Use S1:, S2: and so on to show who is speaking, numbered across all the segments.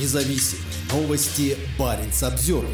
S1: независим. Новости Баренц обзор.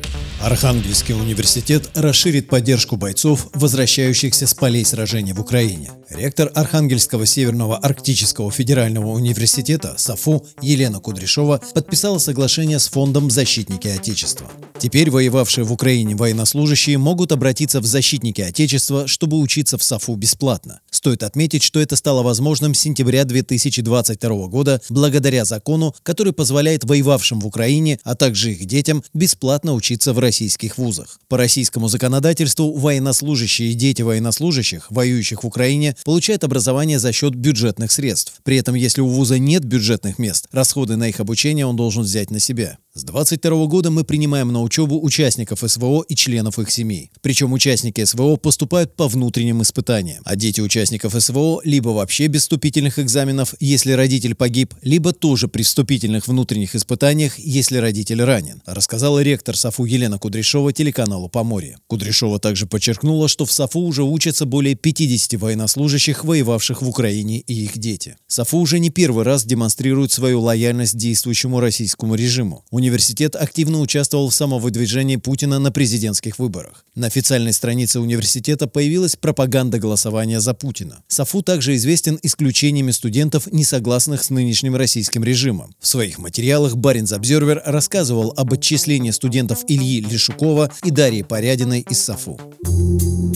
S2: Архангельский университет расширит поддержку бойцов, возвращающихся с полей сражений в Украине. Ректор Архангельского Северного Арктического федерального университета САФУ Елена Кудряшова подписала соглашение с фондом «Защитники Отечества». Теперь воевавшие в Украине военнослужащие могут обратиться в «Защитники Отечества», чтобы учиться в САФУ бесплатно. Стоит отметить, что это стало возможным с сентября 2022 года благодаря закону, который позволяет воевавшим в Украине а также их детям бесплатно учиться в российских вузах. По российскому законодательству военнослужащие и дети военнослужащих, воюющих в Украине, получают образование за счет бюджетных средств. При этом, если у вуза нет бюджетных мест, расходы на их обучение он должен взять на себя. С 22 года мы принимаем на учебу участников СВО и членов их семей. Причем участники СВО поступают по внутренним испытаниям, а дети участников СВО либо вообще без вступительных экзаменов, если родитель погиб, либо тоже при вступительных внутренних испытаниях, если родитель ранен, рассказала ректор САФУ Елена Кудряшова телеканалу «Поморье». Кудряшова также подчеркнула, что в САФУ уже учатся более 50 военнослужащих, воевавших в Украине и их дети. САФУ уже не первый раз демонстрирует свою лояльность действующему российскому режиму. Университет активно участвовал в самовыдвижении Путина на президентских выборах. На официальной странице университета появилась пропаганда голосования за Путина. САФУ также известен исключениями студентов, не согласных с нынешним российским режимом. В своих материалах Баринс Обзервер рассказывал об отчислении студентов Ильи Лешукова и Дарьи Порядиной из САФУ.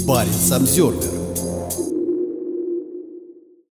S1: Баринс Обзервер